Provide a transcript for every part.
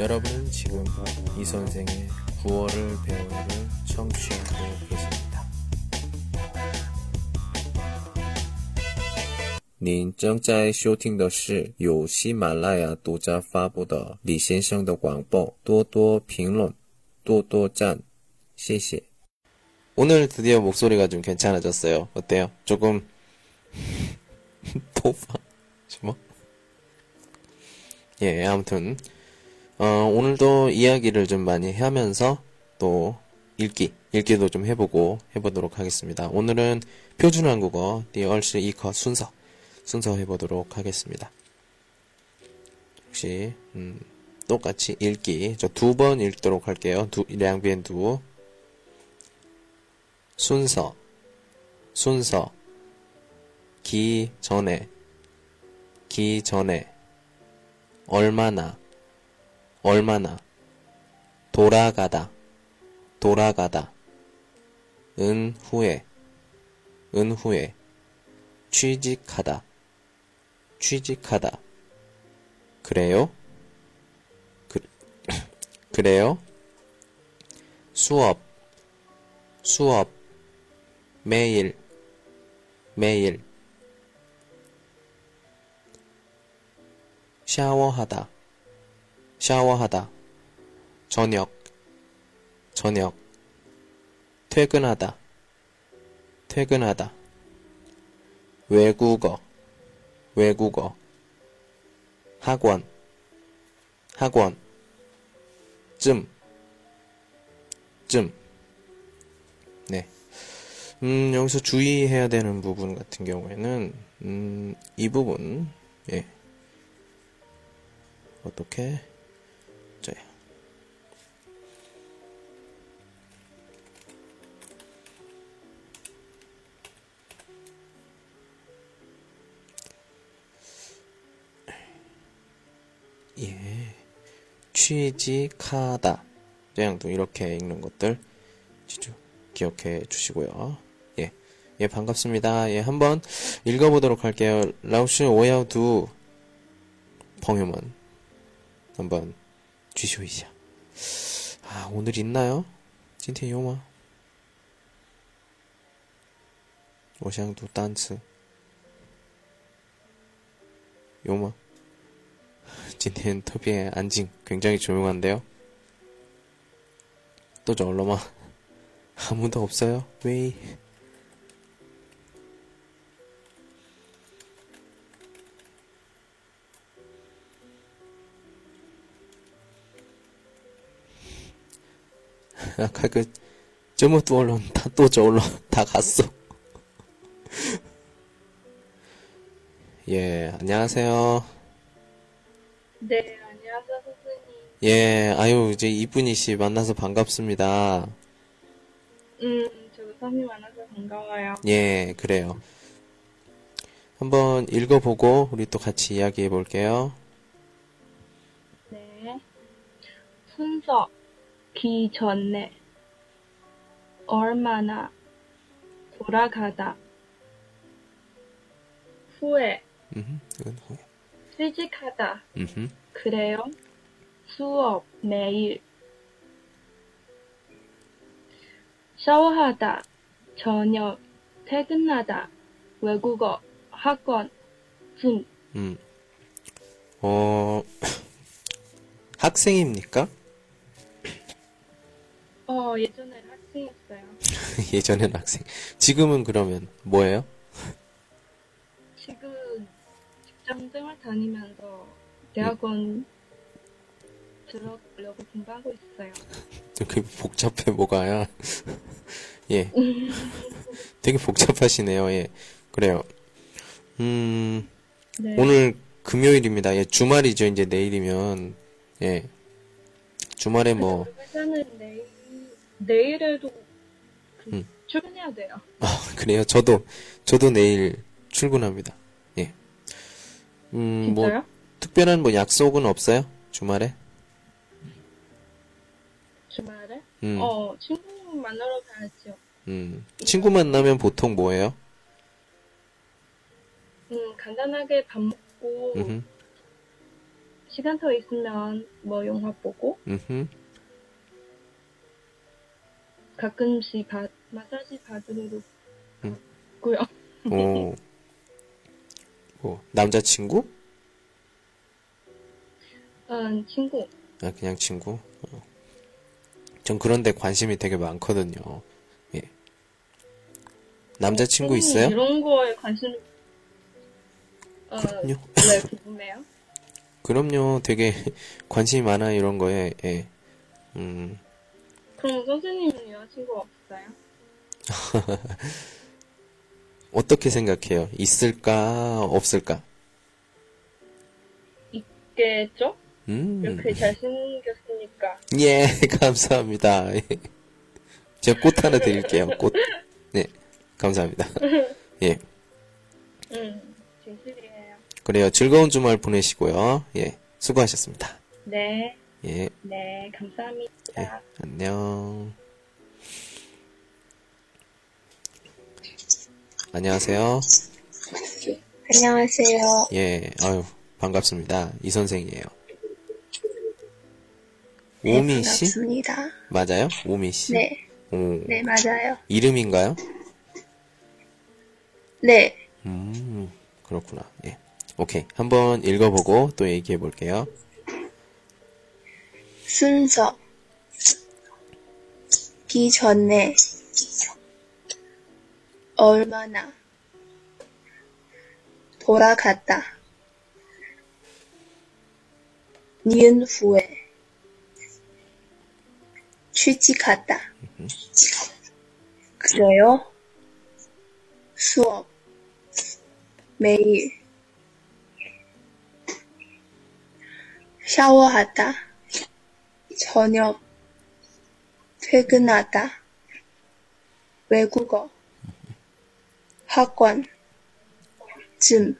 여러분은 지금 이 선생의 구월을 배우를 청취하고 계십니다. 您正在收听的是由喜马拉雅独家发布的李先生的广播。多多评论，多多赞，谢谢。 오늘 드디어 목소리가 좀 괜찮아졌어요. 어때요? 조금 도파 뭐? 예, 아무튼 어, 오늘도 이야기를 좀 많이 하면서 또 읽기, 읽기도 좀 해보고 해보도록 하겠습니다. 오늘은 표준 한국어 디얼시 이커 순서 순서 해보도록 하겠습니다. 혹시 음, 똑같이 읽기 저 두 번 읽도록 할게요. 두 량비엔 두 순서 순서 기 전에 기 전에 얼마나 얼마나 돌아가다 돌아가다 은 후에 은 후에 취직하다 취직하다 그래요? 그, 그래요? 수업 수업 매일 매일 샤워하다 샤워하다. 저녁 저녁. 퇴근하다. 퇴근하다. 외국어 외국어. 학원 학원. 쯤 쯤. 네. 음, 여기서 주의해야 되는 부분 같은 경우에는, 음, 이 부분, 예. 어떻게, 취직하다. 떼양둥 이렇게 읽는 것들 기억해 주시고요. 예, 예 반갑습니다. 예, 한번 읽어보도록 할게요. 라오슈 오야우두 펑요먼 한번 주시오이시아. 아, 오늘 있나요? 찐텐 요마. 오샹두 단츠 요마. 지낸 터비의 안징 굉장히 조용한데요. 또 저얼러마 아무도 없어요. 왜? 아까 그 저모 또 얼른 다또 저얼른 다 갔어. 예 안녕하세요. 네, 안녕하세요, 선생님. 예, 아유, 이제 이쁜이 씨 만나서 반갑습니다. 음, 저도 선생님 만나서 반가워요. 예, 그래요. 한번 읽어보고 우리 또 같이 이야기해 볼게요. 네. 순서, 기 전에, 얼마나, 돌아가다, 후에, 음, 이건 후에. 취직하다, 음, 그래요? 수업, 매일. 샤워하다, 저녁, 퇴근하다, 외국어, 학원, 중, 음. 어, 학생입니까? 어, 예전에 학생이었어요. 예전엔 학생. 지금은 그러면 뭐예요? 생활 다니면서 대학원 들어가려고 공부하고 있어요. 되게 복잡해 뭐가야. 예. 되게 복잡하시네요. 예. 그래요. 음, 네. 오늘 금요일입니다. 예, 주말이죠. 이제 내일이면. 예. 주말에 뭐, 회사는 내일, 내일에도 그 음. 출근해야 돼요. 아, 그래요? 저도, 저도 내일 출근합니다. 예. 음, 뭐, 진짜요? 특별한 뭐 약속은 없어요? 주말에? 주말에? 음, 어, 친구 만나러 가야죠. 음. 친구 만나면 보통 뭐예요? 음, 간단하게 밥 먹고 음흠. 시간 더 있으면 뭐 영화 보고 음흠. 가끔씩 바, 마사지 받으러 음. 가고요. 오. 뭐, 남자친구? 음, 친구. 아, 그냥 친구? 어. 전 그런데 관심이 되게 많거든요. 예. 남자친구 음, 있어요? 이런 거에 관심 어, 그럼요. 네, 궁금해요. 그럼요. 되게 관심이 많아요, 이런 거에. 예. 음, 그럼 선생님은 여자친구 없어요? 어떻게 생각해요? 있을까, 없을까? 있겠죠? 음. 이렇게 잘생겼으니까. 예, 감사합니다. 예. 제가 꽃 하나 드릴게요, 꽃. 네, 감사합니다. 예, 음, 진실이에요. 그래요. 즐거운 주말 보내시고요. 예, 수고하셨습니다. 네, 예, 네, 감사합니다. 예, 안녕. 안녕하세요. 안녕하세요. 예, 아유, 반갑습니다. 이 선생이에요. 네, 오미 씨? 반갑습니다. 맞아요? 오미 씨? 네, 오, 네, 맞아요. 이름인가요? 네, 음, 그렇구나. 예. 오케이. 한번 읽어보고 또 얘기해 볼게요. 순서. 기 전에. 얼마나. 돌아갔다. 니은 후에. 취직했다. 그래요? 수업. 매일. 샤워하다. 저녁. 퇴근하다. 외국어. 학원. 쯤.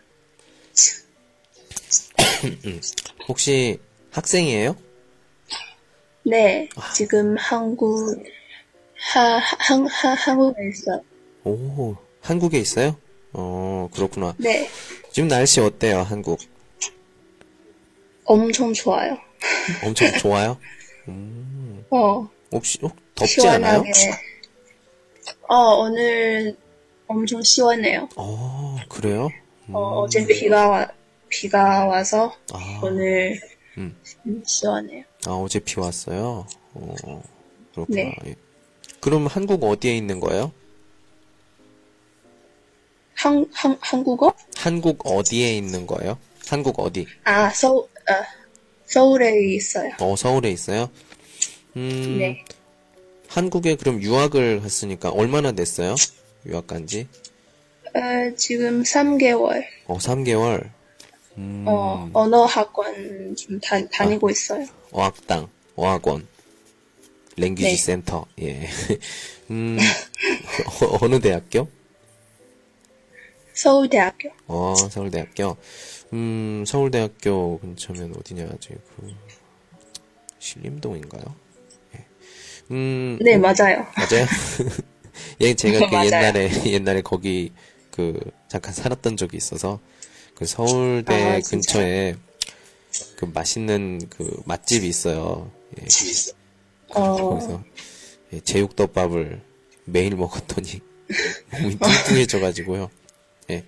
혹시 학생이에요? 네, 지금 한국, 하, 한, 하, 한국에 있어요. 오, 한국에 있어요? 어, 그렇구나. 네, 지금 날씨 어때요, 한국? 엄청 좋아요. 엄청 좋아요? 어, 혹시, 어, 덥지 않아요? 시원하게. 어, 오늘 엄청 시원해요. 어, 그래요? 음, 어, 어제 비가 와, 비가 와서 아, 오늘 음. 음, 시원해요. 아, 어제 비 왔어요? 어, 그렇구나. 네. 예. 그럼 한국 어디에 있는 거예요? 한, 한, 한국어? 한국 어디에 있는 거예요? 한국 어디? 아, 서울, 아, 서울에 있어요. 어, 서울에 있어요? 음, 네. 한국에 그럼 유학을 했으니까 얼마나 됐어요? 유학 간지? 어, 지금 3개월, 어, 3개월. 음, 어, 언어 학원 좀 다, 다니고 있어요. 어학당, 어학원, 랭귀지 네. 센터, 예. 음, 어, 어느 대학교? 서울대학교. 어, 서울대학교. 음, 서울대학교 근처면 어디냐, 저기 그, 신림동인가요? 예. 음, 네, 맞아요. 맞아요? 예, 제가 그. 옛날에, 옛날에 거기, 그, 잠깐 살았던 적이 있어서, 그 서울대 아? 근처에, 그 맛있는 그 맛집이 있어요. 예, 어, 거기서, 예, 제육덮밥을 매일 먹었더니, 몸이 뚱뚱해져가지고요. 예.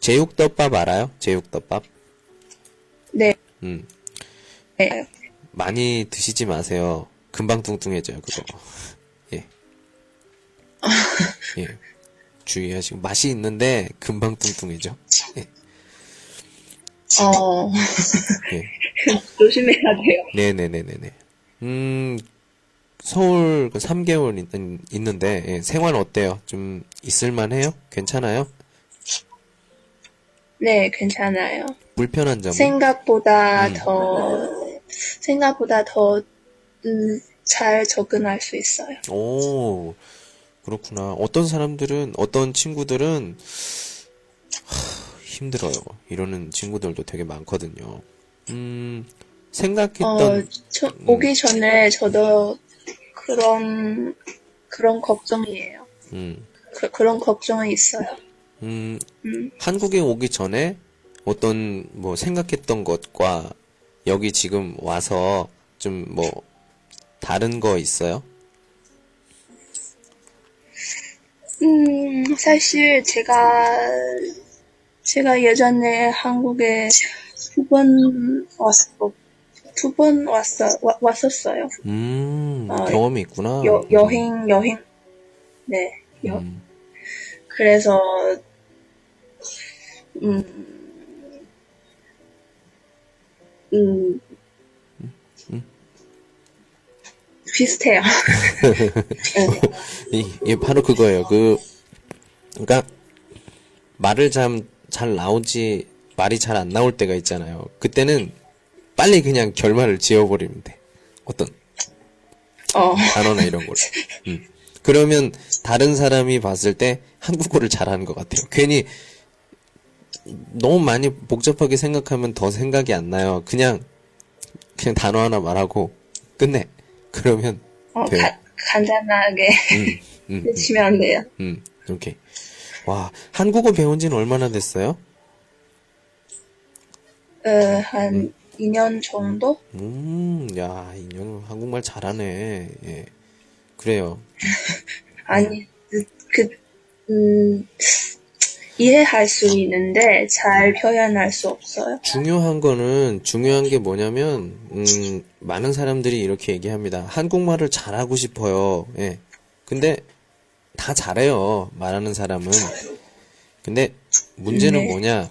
제육덮밥 알아요? 제육덮밥? 네, 음, 네. 많이 드시지 마세요. 금방 뚱뚱해져요, 그거. 예. 예. 주의하시고, 맛이 있는데, 금방 뚱뚱해져. 예. 어, 예. 조심해야 돼요. 네네네네네. 음, 서울 3개월 있, 는데 예, 생활 어때요? 좀 있을만 해요? 괜찮아요? 네, 괜찮아요. 불편한 점은? 생각보다 음. 더, 생각보다 더, 음, 잘 접근할 수 있어요. 오, 그렇구나. 어떤 사람들은, 어떤 친구들은, 하, 힘들어요. 이러는 친구들도 되게 많거든요. 음, 어, 생각했던, 저, 음. 오기 전에 저도 그런, 그런 걱정이에요. 음, 그, 그런 걱정이 있어요. 음, 음, 한국에 오기 전에 어떤, 뭐, 생각했던 것과 여기 지금 와서 좀 뭐 다른 거 있어요? 음, 사실 제가, 제가 예전에 한국에 두 번 왔어, 두번 왔어, 와- 왔었어요. 음, 어, 경험이 있구나. 여, 여행, 여행. 네, 여, 음, 그래서, 음, 음, 비슷해요. 이, 이 바로 그거예요. 그, 그러니까 말을 참 잘 나오지 말이 잘 안 나올 때가 있잖아요. 그때는 빨리 그냥 결말을 지어버리면 돼. 어떤 어, 단어나 이런 걸. 음. 그러면 다른 사람이 봤을 때 한국어를 잘하는 것 같아요. 괜히 너무 많이 복잡하게 생각하면 더 생각이 안 나요. 그냥 그냥 단어 하나 말하고 끝내. 그러면 어, 돼요. 가- 간단하게 음, 음, 해주시면 안 돼요. 음, 오케이. 와, 한국어 배운 지는 얼마나 됐어요? 어, 한 2년 정도? 음, 야, 인형 한국말 잘하네. 예. 그래요. 아니, 그, 그, 음, 이해할 수 있는데 잘 표현할 수 없어요. 중요한 거는, 중요한 게 뭐냐면, 음, 많은 사람들이 이렇게 얘기합니다. 한국말을 잘하고 싶어요. 예. 근데, 다 잘해요. 말하는 사람은. 근데, 문제는 네. 뭐냐.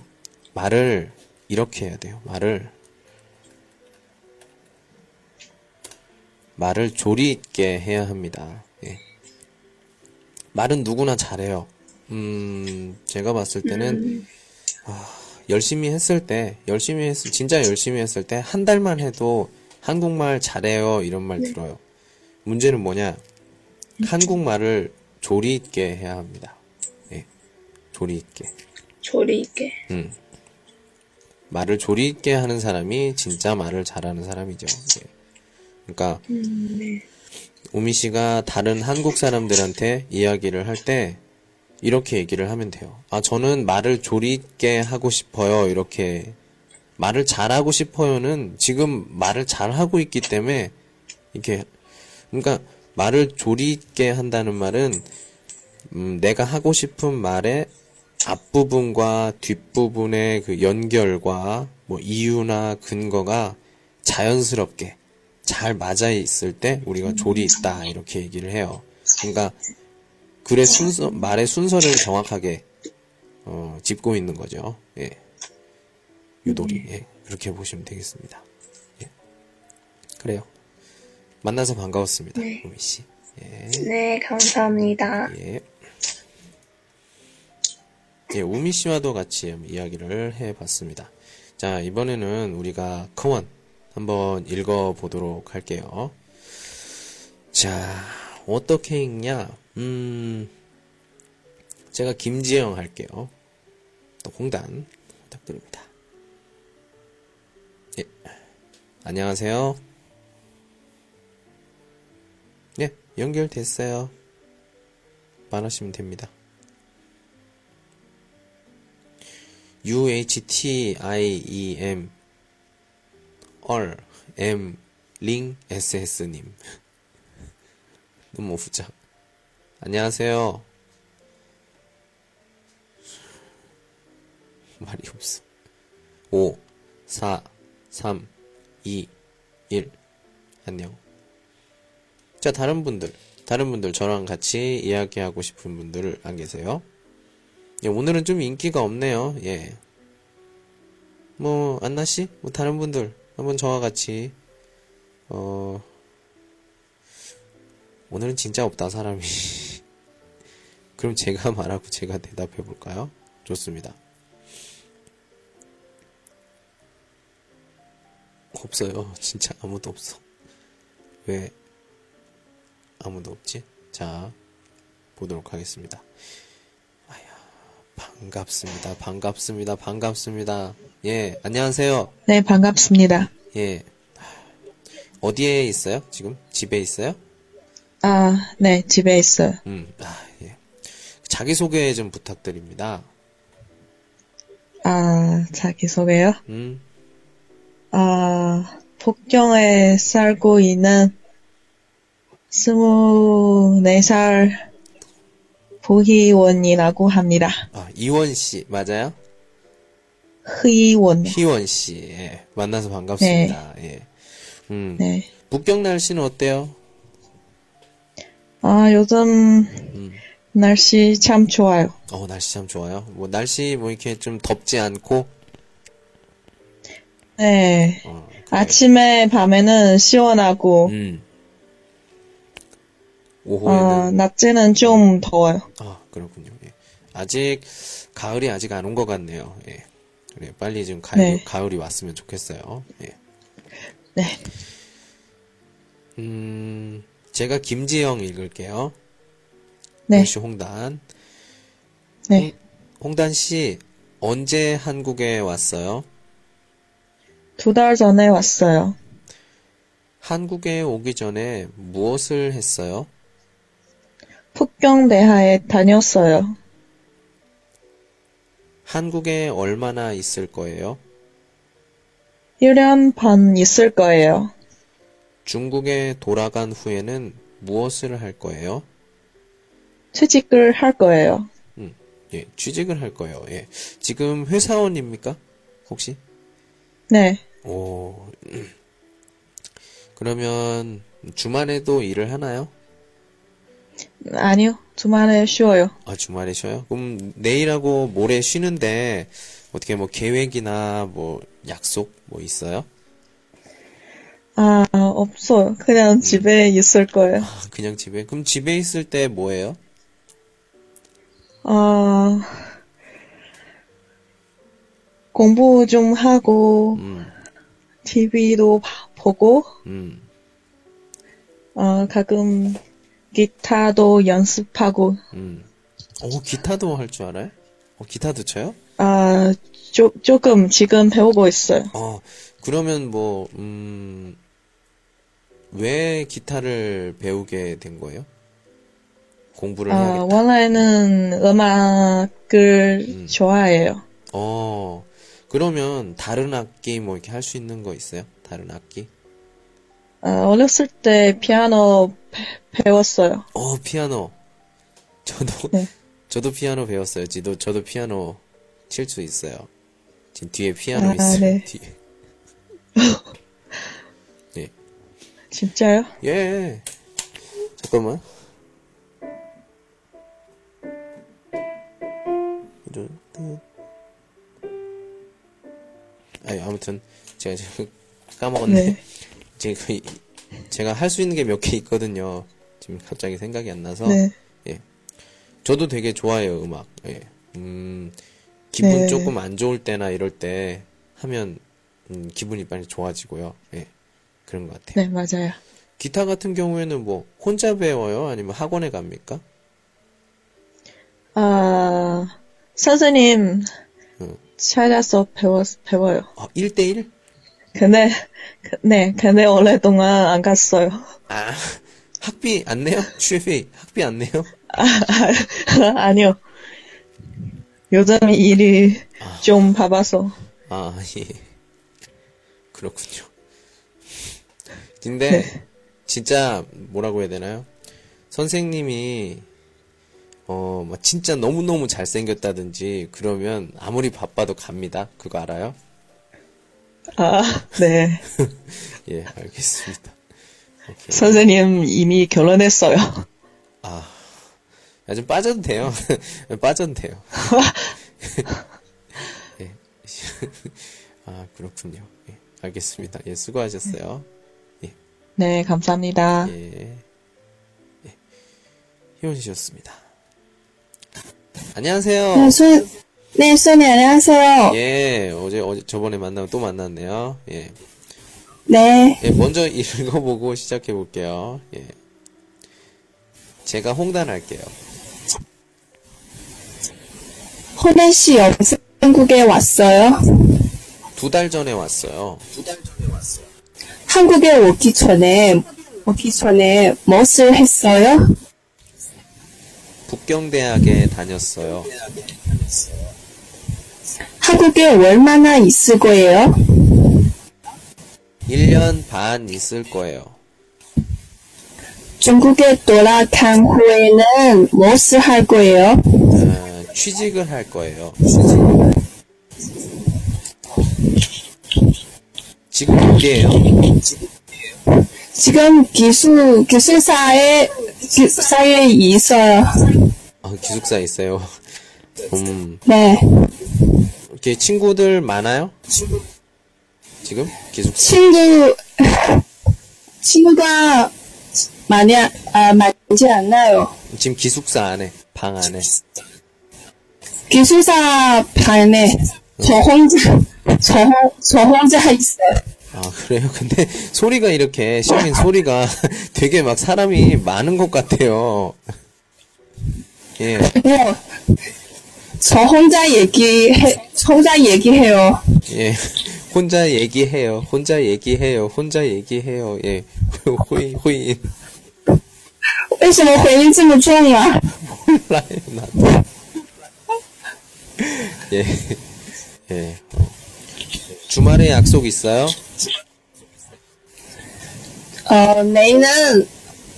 말을, 이렇게 해야 돼요. 말을. 말을 조리 있게 해야 합니다. 예. 말은 누구나 잘해요. 음, 제가 봤을 때는, 열심히 했을 때, 열심히 했, 진짜 열심히 했을 때, 한 달만 해도 한국말 잘해요, 이런 말 들어요. 문제는 뭐냐? 한국말을 조리 있게 해야 합니다. 예. 조리 있게. 조리 있게. 음. 말을 조리 있게 하는 사람이 진짜 말을 잘하는 사람이죠. 예. 그러니까, 음, 네. 우미 씨가 다른 한국 사람들한테 이야기를 할 때 이렇게 얘기를 하면 돼요. 아, 저는 말을 조리 있게 하고 싶어요. 이렇게 말을 잘하고 싶어요는 지금 말을 잘하고 있기 때문에 이렇게 그러니까 말을 조리 있게 한다는 말은 음, 내가 하고 싶은 말의 앞부분과 뒷부분의 그 연결과 뭐 이유나 근거가 자연스럽게 잘 맞아 있을 때 우리가 조리 있다 이렇게 얘기를 해요. 그러니까 글의 순서 말의 순서를 정확하게 어, 짚고 있는 거죠. 예. 유도리 예. 그렇게 보시면 되겠습니다. 예. 그래요. 만나서 반가웠습니다. 네. 우미 씨. 예. 네, 감사합니다. 예. 예, 우미 씨와도 같이 이야기를 해봤습니다. 자, 이번에는 우리가 커원 한번 읽어보도록 할게요. 자, 어떻게 읽냐? 음, 제가 김지영 할게요. 또 홍단 부탁드립니다. 예, 안녕하세요. 예, 연결됐어요. 말하시면 됩니다. UHTIEM 얼 M 링 SS님 너무 후자 안녕하세요 말이 없어 5 4 3 2 1 안녕 자 다른 분들 다른 분들 저랑 같이 이야기하고 싶은 분들 안 계세요? 예, 오늘은 좀 인기가 없네요. 예. 뭐, 안나씨? 뭐, 다른 분들, 한번 저와 같이, 어, 오늘은 진짜 없다, 사람이. 그럼 제가 말하고 제가 대답해 볼까요? 좋습니다. 없어요. 진짜 아무도 없어. 왜 아무도 없지? 자, 보도록 하겠습니다. 반갑습니다. 반갑습니다. 반갑습니다. 예, 안녕하세요. 네, 반갑습니다. 예. 어디에 있어요? 지금? 집에 있어요? 아, 네, 집에 있어요. 음, 아, 예. 자기소개 좀 부탁드립니다. 아, 자기소개요? 음, 아, 아, 북경에 살고 있는 24살 부희원이라고 합니다. 아, 이원 씨, 맞아요? 흐이원. 희원 씨, 예. 만나서 반갑습니다. 예. 음, 네. 북경 날씨는 어때요? 아, 요즘 음. 날씨 참 좋아요. 어, 날씨 참 좋아요. 뭐, 날씨 뭐 이렇게 좀 덥지 않고, 네. 어. 아침에 밤에는 시원하고, 음. 오후에는, 어, 낮에는 좀 더워요. 아, 그렇군요. 예. 아직, 가을이 아직 안 온 것 같네요. 예. 그래, 빨리 좀 가을, 네. 가을이 왔으면 좋겠어요. 예. 네. 음, 제가 김지영 읽을게요. 네. 역시 홍단. 네. 홍 단 씨, 언제 한국에 왔어요? 두 달 전에 왔어요. 한국에 오기 전에 무엇을 했어요? 북경대하에 다녔어요. 한국에 얼마나 있을 거예요? 1년 반 있을 거예요. 중국에 돌아간 후에는 무엇을 할 거예요? 취직을 할 거예요. 예, 취직을 할 거예요. 예. 지금 회사원입니까? 혹시? 네. 오, 음. 그러면 주말에도 일을 하나요? 아니요. 주말에 쉬어요. 아, 주말에 쉬어요? 그럼 내일하고 모레 쉬는데 어떻게 뭐 계획이나 뭐 약속 뭐 있어요? 아, 없어요. 그냥 집에 있을 거예요. 아, 그냥 집에? 그럼 집에 있을 때뭐 해요? 아, 공부 좀 하고, 음, TV도 봐- 보고, 음. 어, 가끔 기타도 연습하고, 음. 오, 기타도 할 줄 알아요? 어, 기타도 쳐요? 아, 조, 조금 지금 배우고 있어요. 어, 그러면 뭐, 음, 왜 기타를 배우게 된 거예요? 공부를 아, 해야겠다. 원래는 음악을 음. 좋아해요. 어, 그러면 다른 악기 뭐 이렇게 할 수 있는 거 있어요? 다른 악기? 아, 어렸을 때 피아노 배, 배웠어요. 어, 피아노. 저도, 네. 저도 피아노 배웠어요. 저도, 저도 피아노 칠 수 있어요. 지금 뒤에 피아노 아, 있어요. 네. 뒤에. 진짜요? 예. 잠깐만. 아니, 아무튼, 제가 지금 까먹었네. 네. 제가, 이- 제가 할 수 있는 게 몇 개 있거든요. 지금 갑자기 생각이 안 나서. 네. 저도 되게 좋아해요, 음악. 예. 음, 기분 네. 조금 안 좋을 때나 이럴 때 하면, 음, 기분이 빨리 좋아지고요. 예. 그런 것 같아요. 네, 맞아요. 기타 같은 경우에는 뭐, 혼자 배워요? 아니면 학원에 갑니까? 아, 선생님 응. 찾아서 배워, 배워요. 아, 1대1? 근데, 그- 네, 근데 오랫동안 안 갔어요. 아, 학비 안 내요? 슈에피, 학비 안 내요? 아, 아 니요. 요즘 일이 좀 바빠서. 아, 예. 그렇군요. 근데, 네. 진짜, 뭐라고 해야 되나요? 선생님이, 어, 막 진짜 너무너무 잘생겼다든지, 그러면 아무리 바빠도 갑니다. 그거 알아요? 아, 네. 예, 알겠습니다. 오케이. 선생님 이미 결혼했어요. 아, 야, 좀 빠져도 돼요. 빠져도 돼요. 예. 아, 그렇군요. 예, 알겠습니다. 예, 수고하셨어요. 네, 감사합니다. 예. 예. 희원 씨였습니다. 안녕하세요. 네, 수, 네, 수연이 안녕하세요. 예, 어제, 어제, 저번에 만나고 또 만났네요. 예. 네, 예, 먼저 읽어보고 시작해 볼게요. 예. 제가 홍단할게요. 호나 씨 여기서 한국에 왔어요. 두 달 전에 왔어요. 한국에 오기 전에, 오기 전에 무엇을 했어요? 북경대학에 다녔어요. 한국에 얼마나 있을 거예요? 1년 반 있을 거예요. 중국에 돌아간 후에는 무엇을 할 거예요? 아, 취직을 할 거예요. 지금 어디에요? 지금 기술, 기술사에, 기술사에 있어요. 아, 기숙사 있어요. 음, 네. 이렇게 친구들 많아요? 지금 기숙사. 친구, 친구가 많이, 아, 많지 않나요. 지금 기숙사 안에, 방 안에. 기술사 반에 저 혼자, 저, 혼- 저 혼자 있어요. 아, 그래요? 근데 소리가 이렇게, 시민 소리가 되게 막 사람이 많은 것 같아요. 예, 뭐, 저 혼자 얘기해, 혼자 얘기해요. 예. 혼자 얘기해요. 혼자 얘기해요. 혼자 얘기해요. 예. 호인, 호인. 为什么回音这么重啊？ 몰라요, 나도. 예. 예. 어. 주말에 약속 있어요? 어, 내일은,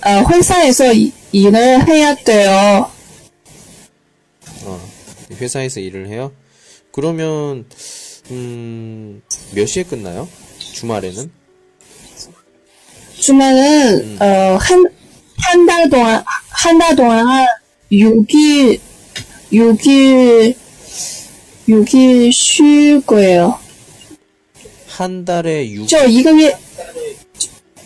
어, 회사에서 이- 일을 해야 돼요. 어. 회사에서 일을 해요? 그러면, 음, 몇 시에 끝나요? 주말에는? 주말은, 어, 한, 한 달 동안, 한 달 동안 6일, 6일, 6일 쉴 거예요. 한 달에 6, 저 이거 月,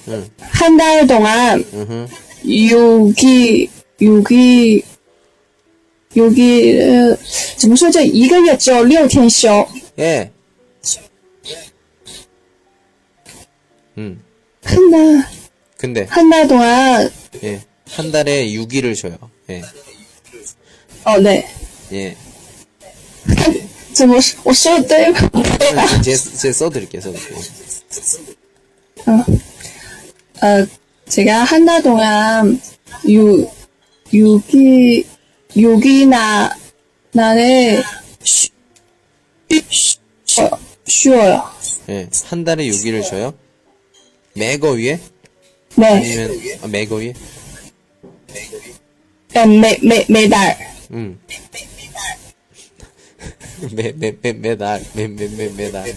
응, 한 달 동안 으흠. 6일, 6일, 6일, 呃怎么说这一个月只有六天休。 예. 음. 한 달, 근데, 한 달 동안, 예. 한 달에 6일을 줘요. 예. 어, 네. 예. 怎 지금 뭐, 오, 쇼 때, 제, 제 써드릴게요, 써드릴게요. 어, 어, 제가 한 달 동안 유, 유기, 유기나, 나를 쉬, 쉬, 쉬어요. 예, 한 달에 6일을 쉬어요? 매거 위에? 네. 아니면, 아, 매거 위에? 네, 매, 매, 매달. 음. 매, 매, 매, 매달, 매, 매, 매, 매달.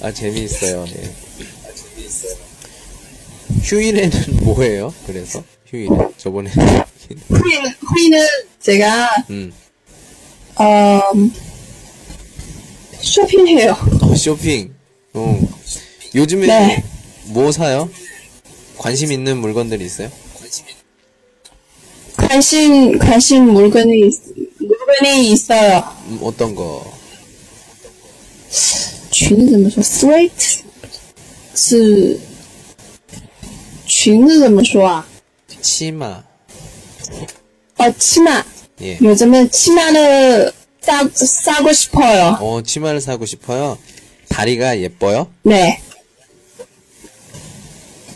아, 재미있어요, 예. 휴일에는 뭐예요? 그래서? 휴일에? 저번에. 후이는, 후이는 제가, 음. 어, 쇼핑해요. 어, 쇼핑. 어. 요즘에 네. 뭐 사요? 관심 있는 물건들 있어요? 관심, 관심 물건이, 있- 물건이 있어요. 음, 어떤 거? 裙子怎么说？Straight 是裙子怎么说啊？ 치마. 哦，치마 예. 요즘은 치마를 싸, 싸고 싶어요. 어, 치마를 사고 싶어요? 다리가 예뻐요? 네.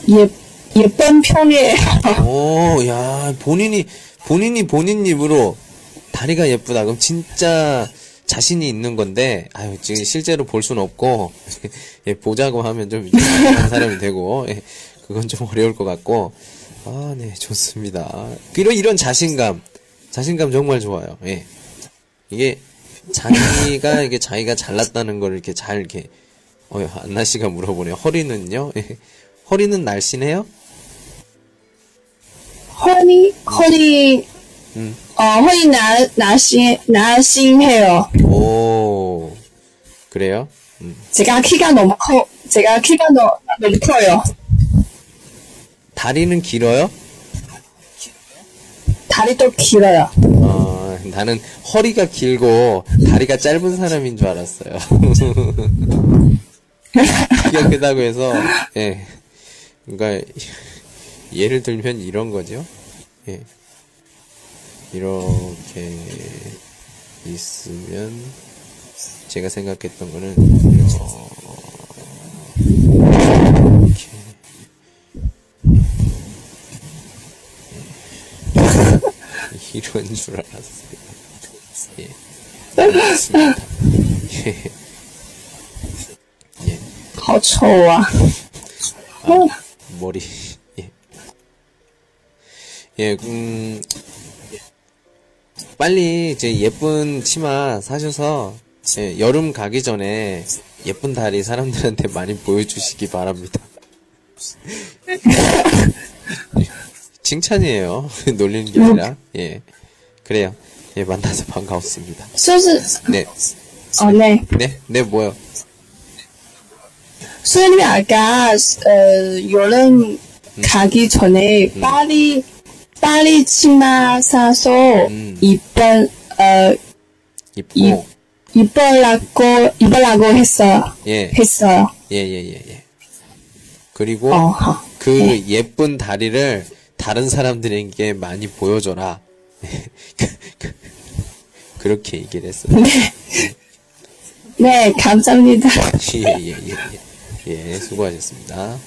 예, 예쁜 편이에요. 오, 야, 본인이, 본인이 본인 입으로 다리가 예쁘다. 그럼 진짜 자신이 있는 건데, 아유, 지금 실제로 볼 수는 없고, 예, 보자고 하면 좀 이상한 사람이 되고, 예, 그건 좀 어려울 것 같고, 아, 네, 좋습니다. 이런, 이런 자신감, 자신감 정말 좋아요. 예. 이게, 자기가, 이게 자기가 잘났다는 걸 이렇게 잘, 이렇게, 어, 안나 씨가 물어보네요. 허리는요? 예. 허리는 날씬해요? 허리, 허리, 음. 어, 허리 나, 나신, 나신 해요. 오, 그래요? 음. 제가 키가 너무 커, 제가 키가 너, 너무 커요. 다리는 길어요? 다리도 길어요. 어, 나는 허리가 길고 다리가 짧은 사람인 줄 알았어요. 키가 크다고 해서, 예. 그러니까, 예를 들면 이런 거죠. 예. 이렇게 있으면, 제가 생각했던 거는, 이렇게. 이런 줄 알았어요. 예. 알겠습니다. 예. 好丑啊！ 머리. 예. 예, 음, 빨리 이제 예쁜 치마 사셔서 예, 여름 가기 전에 예쁜 다리 사람들한테 많이 보여주시기 바랍니다. 칭찬이에요. 놀리는 게 아니라. 예. 그래요. 예, 만나서 반가웠습니다. 就是 네. 어, 네. 네, 네, 뭐요? 수현이 아까 어, 여름 가기 전에 파리 파리 치마 사서 음. 입번 어 이뻐. 입으라고 입으라고 했어요. 예, 했어요. 예, 예, 예, 예. 그리고 어, 하. 그 예쁜 다리를 다른 사람들에게 많이 보여줘라. 그렇게 얘기를 했어요. 네, 감사합니다. 예, 예, 예, 예. 예, 수고하셨습니다.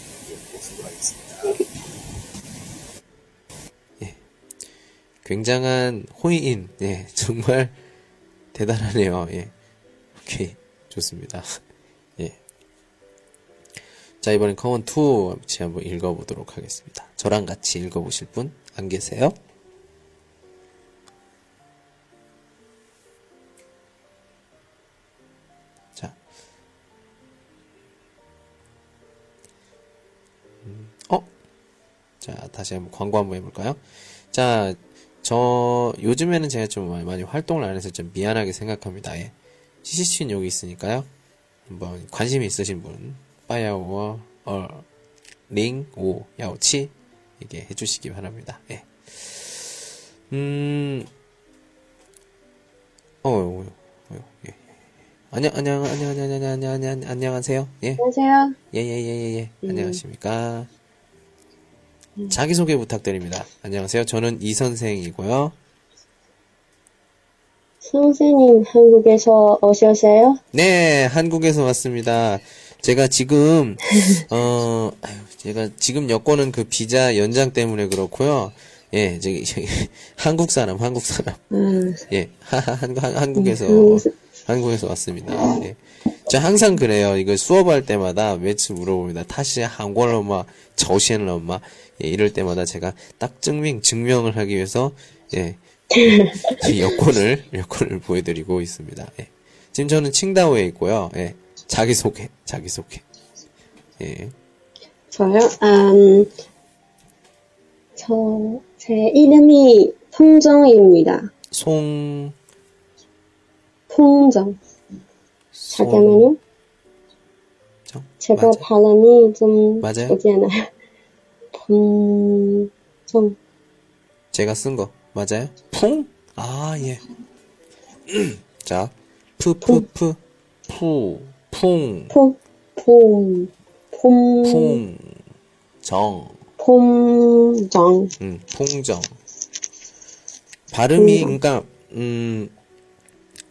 굉장한 호의인, 예, 정말 대단하네요. 예. 오케이. 좋습니다. 예. 자, 이번엔 课文 2 같이 한번 읽어보도록 하겠습니다. 저랑 같이 읽어보실 분 안 계세요? 자. 음, 어? 자, 다시 한번 광고 한번 해볼까요? 자, 저, 요즘에는 제가 좀 많이, 활동을 안 해서 좀 미안하게 생각합니다. 예. CCC는 여기 있으니까요. 한번 관심 있으신 분, 빠야오, 어, 링, 오, 야오치, 이게 해주시기 바랍니다. 예. 음, 어, 어, 어, 예. 예. 안녕, 안녕, 안녕, 안녕, 안녕, 안녕, 안녕, 안녕하세요. 예. 안녕하세요. 예, 예, 예, 예, 예. 안녕하십니까. 자기소개 부탁드립니다. 안녕하세요. 저는 이 선생이고요. 선생님, 한국에서 오셨어요? 네, 한국에서 왔습니다. 제가 지금, 어, 아유, 제가 지금 여권은 그 비자 연장 때문에 그렇고요. 예, 저기, 저기, 한국 사람, 한국 사람. 음, 예, 한, 한, 한국에서, 음, 한국 에서 왔습니다. 예. 저 항상 그래요. 이거 수업할 때마다 매치 물어봅니다. 다시 한국어마, 저시엔러마, 예, 이럴 때마다 제가 딱 증명, 증명을 하기 위해서, 예, 이 여권을, 여권을 보여드리고 있습니다. 예. 지금 저는 칭다오에 있고요. 예, 자기 소개, 자기 소개. 예, 저요? 음, 저, 제 이름이 풍정입니다. 송, 풍정. 정? 제가 맞아요. 발음이 좀 맞아요? 좋지 않아요. 풍정. 제가 쓴 거 맞아요? 풍? 아 예. 자, 푸, 푸, 푸, 푸, 풍, 풍, 풍, 풍, 풍, 정, 풍정. 음, 풍정. 발음이. 그러니까 음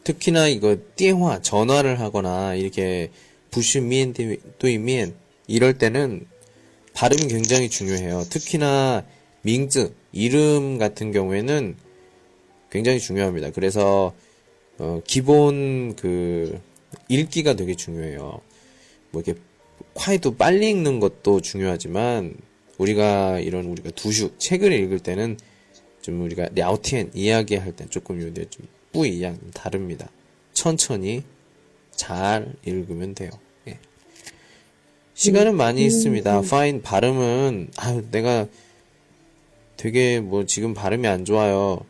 특히나 이거 띠화 전화를 하거나 이렇게 부슈미엔 또이면 이럴 때는 발음이 굉장히 중요해요. 특히나 밍즈 이름 같은 경우에는 굉장히 중요합니다. 그래서 어, 기본 그 읽기가 되게 중요해요. 뭐 이렇게 콰이도 빨리 읽는 것도 중요하지만 우리가 이런 우리가 두슈 책을 읽을 때는 좀 우리가 랴오티엔 이야기할 때 조금 요데 좀 뿌이양 다릅니다. 천천히 잘 읽으면 돼요. 예. 시간은 많이 있습니다. 파인 발음은 아 내가 되게 뭐 지금 발음이 안 좋아요.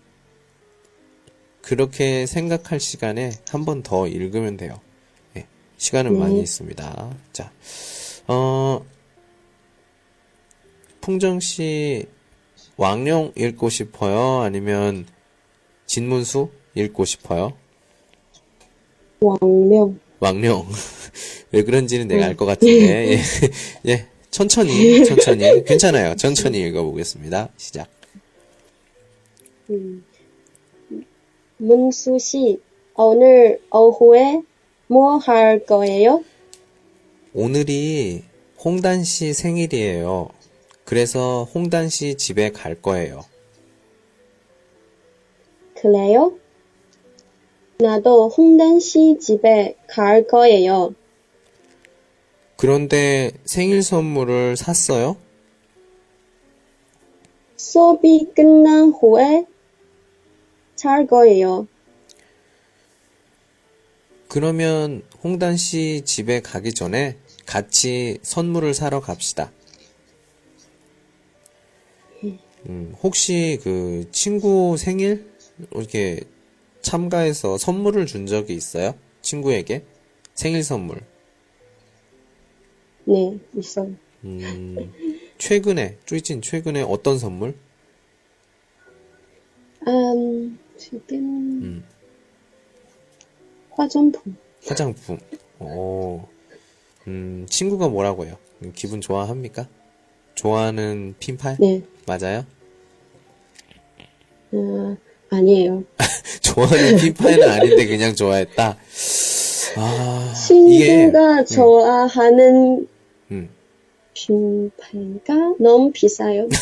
그렇게 생각할 시간에 한 번 더 읽으면 돼요. 예. 시간은 많이 있습니다. 자, 어, 풍정 씨 왕룡 읽고 싶어요? 아니면 진문수 읽고 싶어요? 왕명. 왕룡. 왜 그런지는 내가 알 것 같은데, 예. 예. 천천히, 천천히. 괜찮아요. 천천히 읽어보겠습니다. 시작. 문수 씨, 오늘 오후에 뭐 할 거예요? 오늘이 홍단 씨 생일이에요. 그래서 홍단 씨 집에 갈 거예요. 그래요? 나도 홍단 씨 집에 갈 거예요. 그런데 생일 선물을 샀어요? 수업이 끝난 후에 살 거예요. 그러면 홍단 씨 집에 가기 전에 같이 선물을 사러 갑시다. 음, 혹시 그 친구 생일 이렇게 참가해서 선물을 준 적이 있어요? 친구에게 생일 선물. 네, 있어요. 음, 최근에 쭈이진 최근에 어떤 선물? 음, 지금 음, 화장품. 화장품. 오, 음, 친구가 뭐라고 해요? 음, 기분 좋아합니까? 좋아하는 핀팔? 네, 맞아요? 어, 아니에요. 좋아하는 핀파이는 아닌데 그냥 좋아했다. 아, 이게, 친구가 좋아하는 음, 핀팔가 너무 비싸요.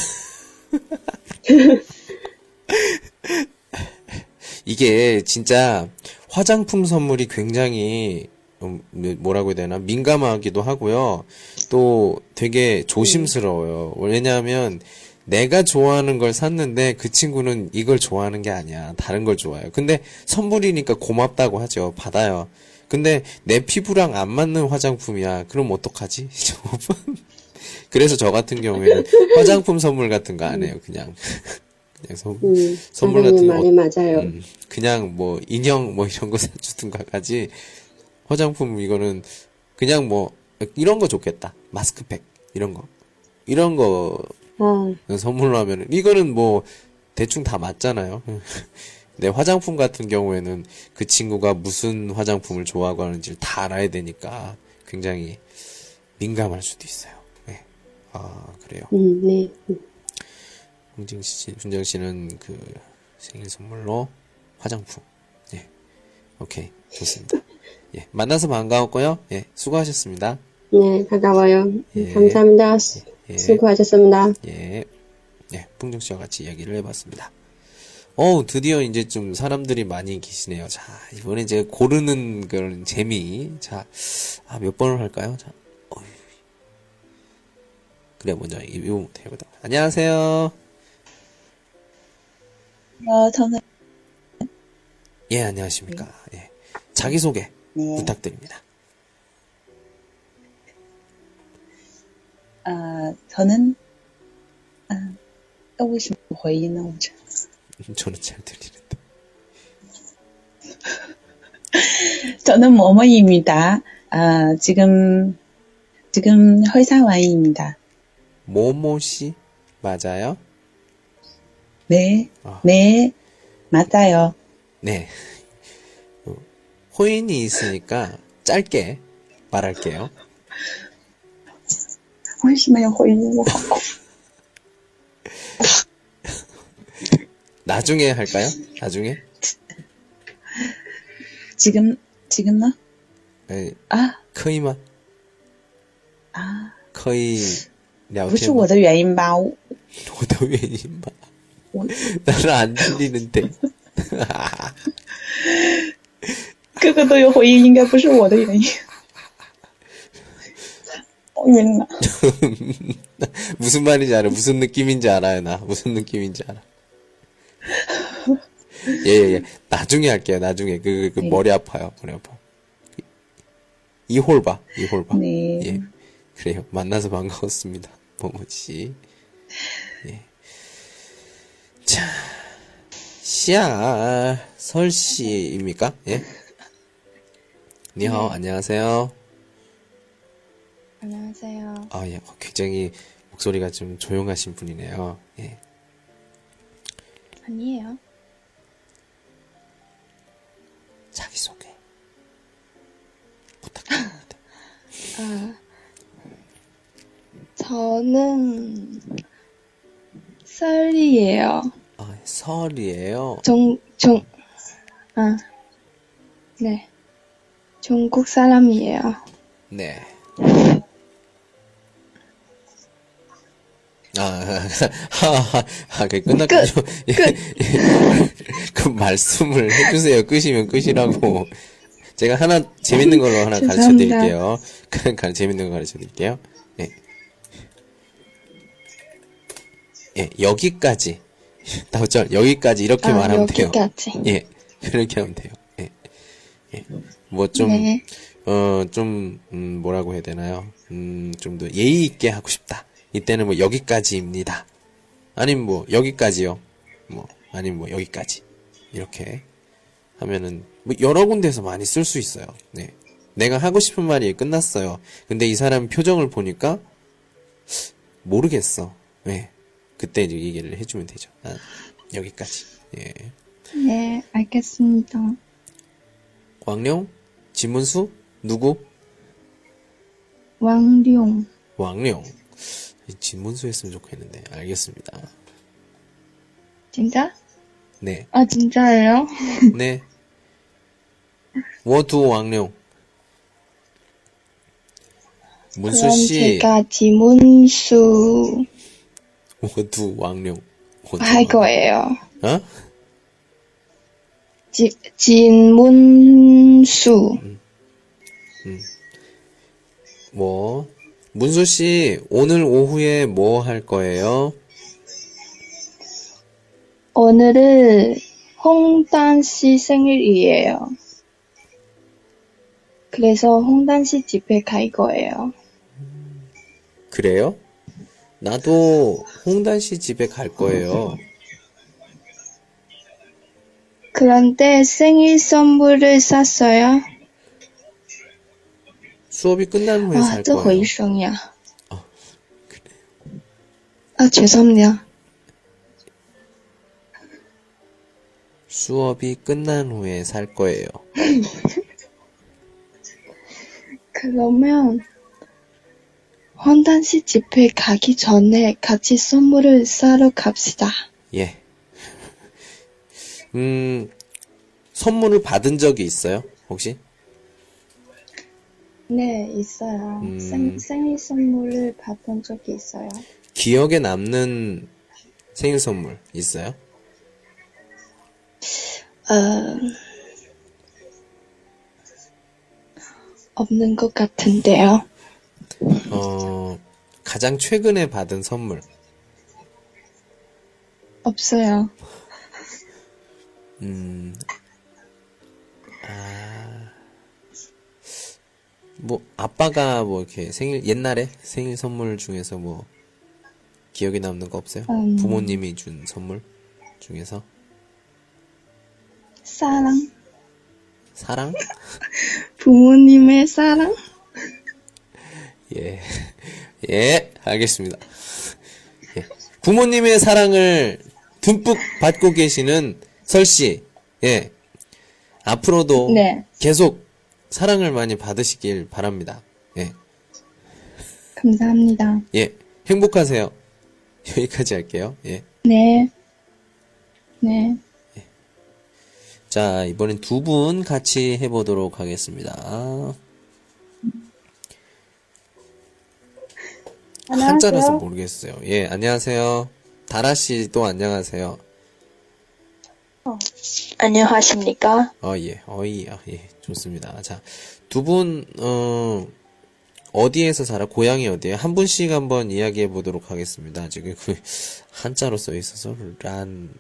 이게 진짜 화장품 선물이 굉장히, 음, 뭐라고 해야 되나, 민감하기도 하고요. 또 되게 조심스러워요. 왜냐하면 내가 좋아하는 걸 샀는데 그 친구는 이걸 좋아하는 게 아니야. 다른 걸 좋아해요. 근데 선물이니까 고맙다고 하죠. 받아요. 근데 내 피부랑 안 맞는 화장품이야. 그럼 어떡하지? 그래서 저 같은 경우에는 화장품 선물 같은 거 안 해요. 그냥. 그냥 선, 음, 선물 같은 거. 말이 맞아요. 음, 그냥 뭐 인형 뭐 이런 거 사주든가 하지. 화장품 이거는 그냥 뭐 이런 거 좋겠다. 마스크팩 이런 거. 이런 거 아, 선물로 하면은 이거는 뭐 대충 다 맞잖아요. 근데 화장품 같은 경우에는 그 친구가 무슨 화장품을 좋아하고 하는지를 다 알아야 되니까 굉장히 민감할 수도 있어요. 네. 아, 그래요. 음, 네. 홍진 씨, 준정 씨는 그 생일 선물로 화장품. 예. 오케이. 좋습니다. 예. 만나서 반가웠고요. 예. 수고하셨습니다. 네, 반가워요. 예. 감사합니다. 예. 수고하셨습니다. 예. 예. 풍정 씨와 같이 이야기를 해봤습니다. 어우, 드디어 이제 좀 사람들이 많이 계시네요. 자, 이번에 이제 고르는 그런 재미. 자, 아, 몇 번을 할까요? 자, 어휴. 그래, 먼저 이거부터 해보자. 안녕하세요. 어, 저는 예, 안녕하십니까. 예. 자기소개 네. 부탁드립니다. 아, 저는 아, 为什么不回音呢？我这 저는 잘 들리는데. 저는 모모입니다. 아, 지금 지금 회사원입니다. 모모씨? 맞아요? 네, 아. 네, 맞아요. 네. 어, 호인이 있으니까 짧게 말할게요. 为什么要回应我？ 나중에 할까요? 나중에? 지금 지금 呢？ 에, 啊可以吗?啊，可以聊不是天吗?我的原因吧？我 너도原因吧? 뭐? 나는 안 들리는데. 个个都有回应，应该不是我的原因。 맨날. 무슨 말인지 알아. 무슨 느낌인지 알아요, 나. 무슨 느낌인지 알아. 예, 예, 예. 나중에 할게요, 나중에. 그, 그, 그 네. 머리 아파요, 머리 아파. 이 홀 봐, 이 홀 봐. 네. 예. 그래요. 만나서 반가웠습니다. 모모씨. 예. 자. 시아, 설씨입니까? 예? 니하 네. 안녕하세요. 안녕하세요. 아, 예. 어, 굉장히 목소리가 좀 조용하신 분이네요. 예. 아니에요. 자기소개 부탁드립니다. 아, 저는 썰이에요. 아, 설이에요. 종, 종, 아, 네. 중국 사람이에요. 네. 아, 하하, 아, 그 끝났군요. 예, 예. 그 말씀을 해주세요. 끄시면 끄시라고. 제가 하나 재밌는 걸로 하나 가르쳐. 드릴게요. 그냥 재밌는 거 가르쳐 드릴게요. 예. 예, 여기까지. 다우절 여기까지 이렇게 아, 말하면 돼요. 여기까지. 예, 그렇게 하면 돼요. 예. 예. 뭐 좀, 네. 어, 좀, 음, 뭐라고 해야 되나요? 음, 좀 더 예의 있게 하고 싶다. 이때는 뭐 여기까지입니다. 아니면 뭐 여기까지요. 뭐, 아니면 뭐 여기까지. 이렇게 하면은 뭐 여러 군데서 많이 쓸 수 있어요. 네. 내가 하고 싶은 말이 끝났어요. 근데 이 사람 표정을 보니까 모르겠어. 네. 그때 이제 얘기를 해주면 되죠. 아, 여기까지. 예. 네, 알겠습니다. 광룡? 지문수? 누구? 왕룡. 왕룡. 진문수 했으면 좋겠는데. 알겠습니다. 진짜? 네. 아, 진짜예요? 네. 워두 왕룡. 문수 그럼 씨. 제가 지문수 워두 왕룡. 할 왕룡. 거예요. 어? 지, 진문수. 뭐 문수 씨 오늘 오후에 뭐 할 거예요? 오늘은 홍단 씨 생일이에요. 그래서 홍단 씨 집에 갈 거예요. 그래요? 나도 홍단 씨 집에 갈 거예요. 그런데 생일 선물을 샀어요? 수업이 끝난 후에 아, 살 거예요. 거의성이야. 아, 그래. 아, 죄송해요. 수업이 끝난 후에 살 거예요. 그러면 황단 씨 집에 가기 전에 같이 선물을 사러 갑시다. 예. 음, 선물을 받은 적이 있어요? 혹시? 네, 있어요. 음. 생, 생일 선물을 받은 적이 있어요. 기억에 남는 생일 선물 있어요? 어, 없는 것 같은데요. 어, 가장 최근에 받은 선물. 없어요. 음, 아, 뭐, 아빠가 뭐 이렇게 생일, 옛날에 생일 선물 중에서 뭐, 기억에 남는 거 없어요? 음. 부모님이 준 선물 중에서? 사랑. 사랑? 부모님의 사랑? 예. 예, 알겠습니다. 예. 부모님의 사랑을 듬뿍 받고 계시는 설씨, 예. 앞으로도 네. 계속 사랑을 많이 받으시길 바랍니다. 예. 감사합니다. 예. 행복하세요. 여기까지 할게요. 예. 네. 네. 자, 이번엔 두 분 같이 해보도록 하겠습니다. 한자라서 모르겠어요. 예, 안녕하세요. 다라 씨도 안녕하세요. 안녕하십니까? 어, 예, 어이, 아, 예, 좋습니다. 자, 두 분, 어, 어디에서 살아? 고향이 어디에요? 한 분씩 한번 이야기해 보도록 하겠습니다. 지금 그, 한자로 써 있어서, 란,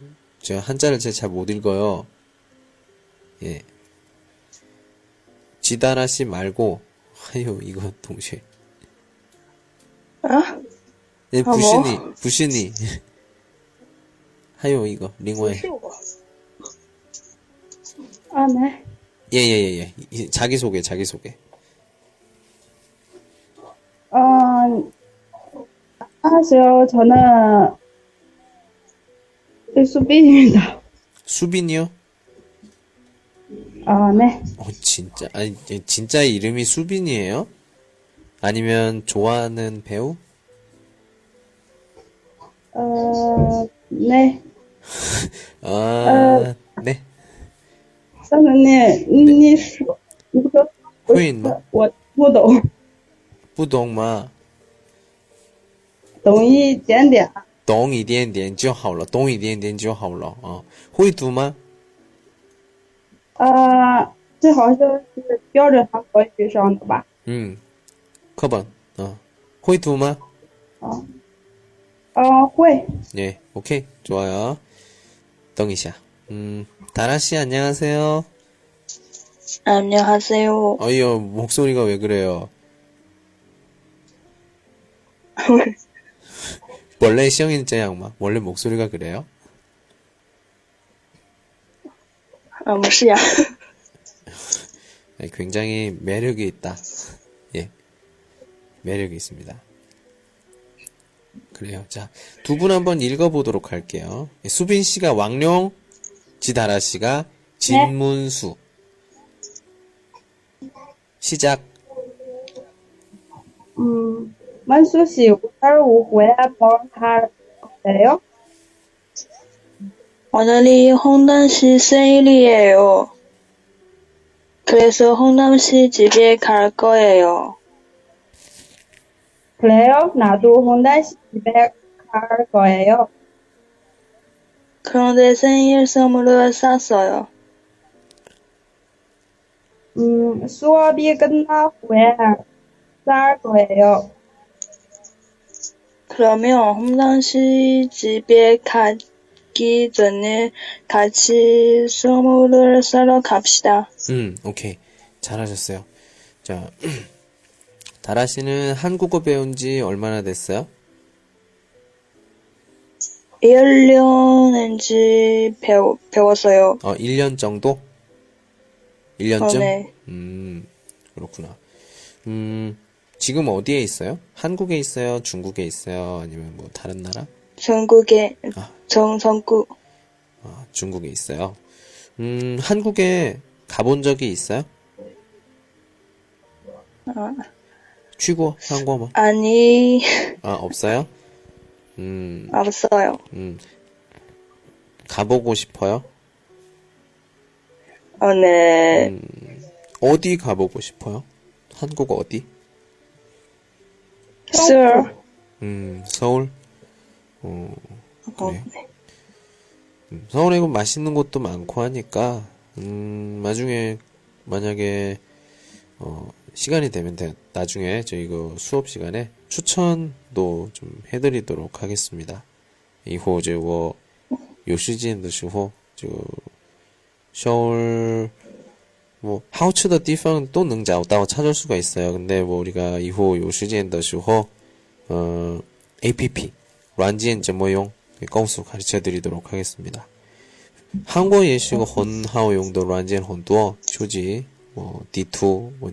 제가 한자를 제가 잘 못 읽어요. 예. 지다라 씨 말고, 하요, 이거 동시에. 어? 예, 아, 뭐? 부신이, 부신이. 하요, 이거, 링와이. 아, 네. 예, 예, 예, 예. 이- 자기소개, 자기소개. 어, 안녕하세요. 저는 수빈입니다. 수빈이요? 아, 네. 어, 진짜, 아니, 진짜 이름이 수빈이에요? 아니면 좋아하는 배우? 어, 네. 아, 네. 선생님,你说你说会吗我不懂，不懂吗？懂一点点。懂一点点就好了，懂一点点就好了啊。会读吗？啊， 这好像是标准韩国语上的吧？ 음, 커번. 어. 호이두 마? 啊，啊，会。 예, 오케이. 좋아요. 덩이샤. 음, 다라씨, 안녕하세요. 안녕하세요. 어이요, 목소리가 왜 그래요? 원래 시영인자 양마, 원래 목소리가 그래요? 아, 무시야. 굉장히 매력이 있다. 예. 매력이 있습니다. 그래요. 자, 두 분 한번 읽어보도록 할게요. 예, 수빈 씨가 왕룡, 지다라 씨가 진문수. 시작. 음, 만수 씨 오늘 오후에 뭘할 거예요? 오늘이 홍단씨 생일이에요. 그래서 홍남씨 집에 갈 거예요. 그래요? 나도 혼자 집에 갈 거예요. 그런데 생일 선물을 샀어요. 음, 수업이 끝나 후에 쌀 거예요. 그러면 홍단씨 집에 가기 전에 같이 선물을 사러 갑시다. 음, 오케이. 잘하셨어요. 자, 다라 씨는 한국어 배운 지 얼마나 됐어요? 1년인지 배우, 배웠어요. 어, 1년 정도? 1년쯤? 어, 네. 음, 그렇구나. 음, 지금 어디에 있어요? 한국에 있어요? 중국에 있어요? 아니면 뭐 다른 나라? 전국에, 아. 정성국, 아, 중국에 있어요. 음, 한국에 가본 적이 있어요? 아, 취고, 한국어? 아니, 아, 없어요? 음, 없어요. 음, 가보고 싶어요? 어, 네. 음, 어디 가보고 싶어요? 한국 어디? 서울. 음, 서울? 어, 어, 그래요? 음, 서울에 그 맛있는 곳도 많고 하니까, 음, 나중에, 만약에, 어, 시간이 되면 나중에 저희 그 수업 시간에 추천도 좀 해드리도록 하겠습니다. 이후 이제 뭐 요시진 드시고 저 서울 뭐 하우츠더 디팡 또 능자오다고 찾을 수가 있어요. 근데 뭐 우리가 이후 요시진 드시고 어 APP 란지엔 점모용 공수 가르쳐 드리도록 하겠습니다. 한국 예시고 헌하오 용도 란지엔 헌두어 쇼지 뭐 D2 뭐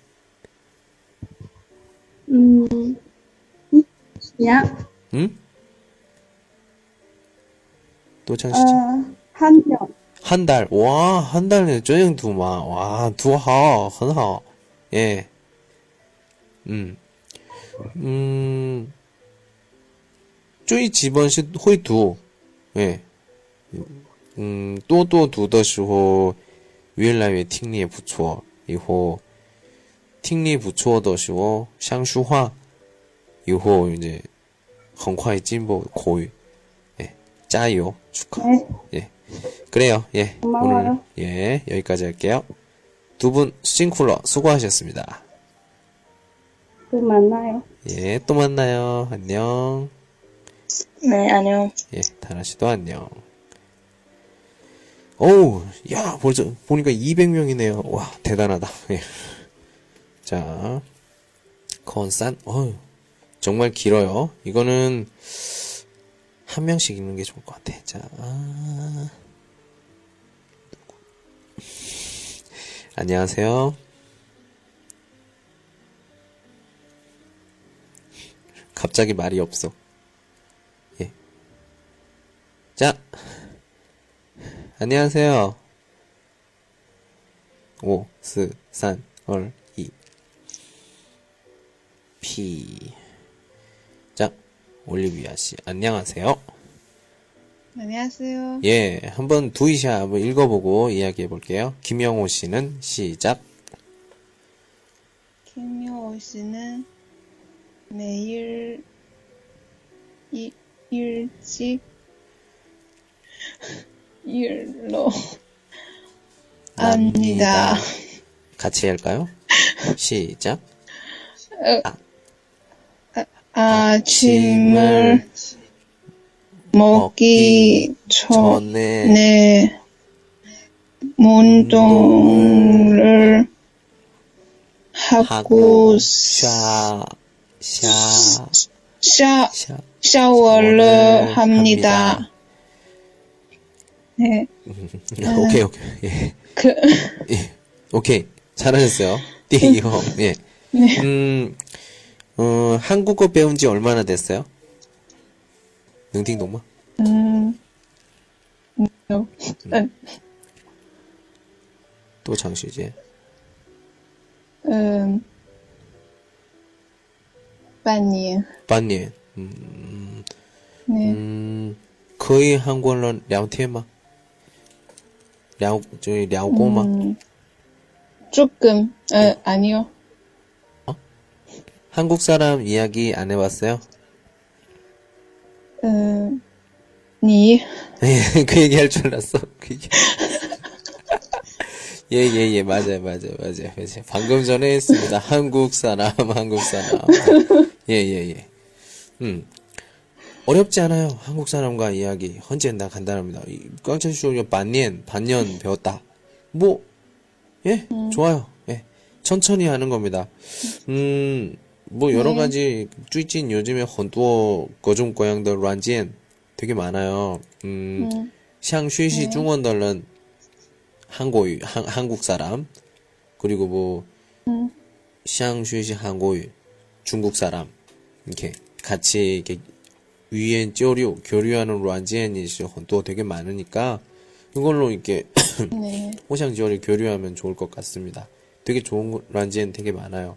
嗯，一年， 응? 多长时间?嗯，한년 한 달. 와, 한 달에 저녁 두 마. 와, 두好,很好. 예. 음. 음. 最基本是会读. 예. 음, 多多读的时候越来越听力不错。以后 听力不错的时候想说话以后 이제 很快进步口语. 예. 加油. 축하. 네. 예. 그래요. 예. 고마워요. 오늘 예, 여기까지 할게요. 두 분 싱쿨러 수고하셨습니다. 또 만나요. 예, 또 만나요. 안녕. 네, 안녕. 예, 다라 씨도 안녕. 어우, 야, 벌써 보니까 200명이네요. 와, 대단하다. 예. 자, 건산, 어우, 정말 길어요. 이거는 한 명씩 읽는 게 좋을 것 같아. 자, 안녕하세요. 갑자기 말이 없어. 예. 자, 안녕하세요. 5, 4, 3, 2, 1. 피. 자, 올리비아 씨, 안녕하세요. 안녕하세요. 예, 한번 두이샤 한번 읽어보고 이야기해 볼게요. 김영호 씨는 시작. 김효호 씨는 매일 이, 일찍 일로 압니다. 같이 할까요? 시작. 아 침을 먹기 전에 운동을 하고 샤, 샤, 샤, 샤. 샤워를 합니다. 네, 오케이, 오케이. 예. 그, 예. 오케이. 잘하셨어요. 띠요. 예. 네. 음, 어, 한국어 배운 지 얼마나 됐어요? 능팅동마? 음, 음, 음, 또 장시지. 음, 半年, 半年. 음, 네, 음, 可以韩国人聊天吗?聊,저기聊过吗? 음, 조금, 어, 아니요. 한국 사람 이야기 안 해봤어요? 음, 니, 예, 그 얘기 할 줄 알았어. 그 얘기. 예, 예, 예, 맞아요, 맞아요, 맞아요, 맞아요. 방금 전에 했습니다. 한국 사람, 한국 사람. 예, 예, 예. 음. 어렵지 않아요. 한국 사람과 이야기. 언제나 간단합니다. 깡찬 쇼 반년, 반년 배웠다. 뭐, 예, 좋아요. 예. 천천히 하는 겁니다. 음, 뭐, 여러 가지, 쭈이찐 요즘에 很多各种各样的软件 되게 많아요. 음, 음, 像学习中文的人, 한국어, 한, 한국 사람, 그리고 뭐, 음, 像学习 한국어, 중국 사람, 이렇게 같이 이렇게语言 交流, 교류하는软件이 또 되게 많으니까, 이걸로 이렇게 네, 호상지어를 교류하면 좋을 것 같습니다. 되게 좋은 软件 되게 많아요.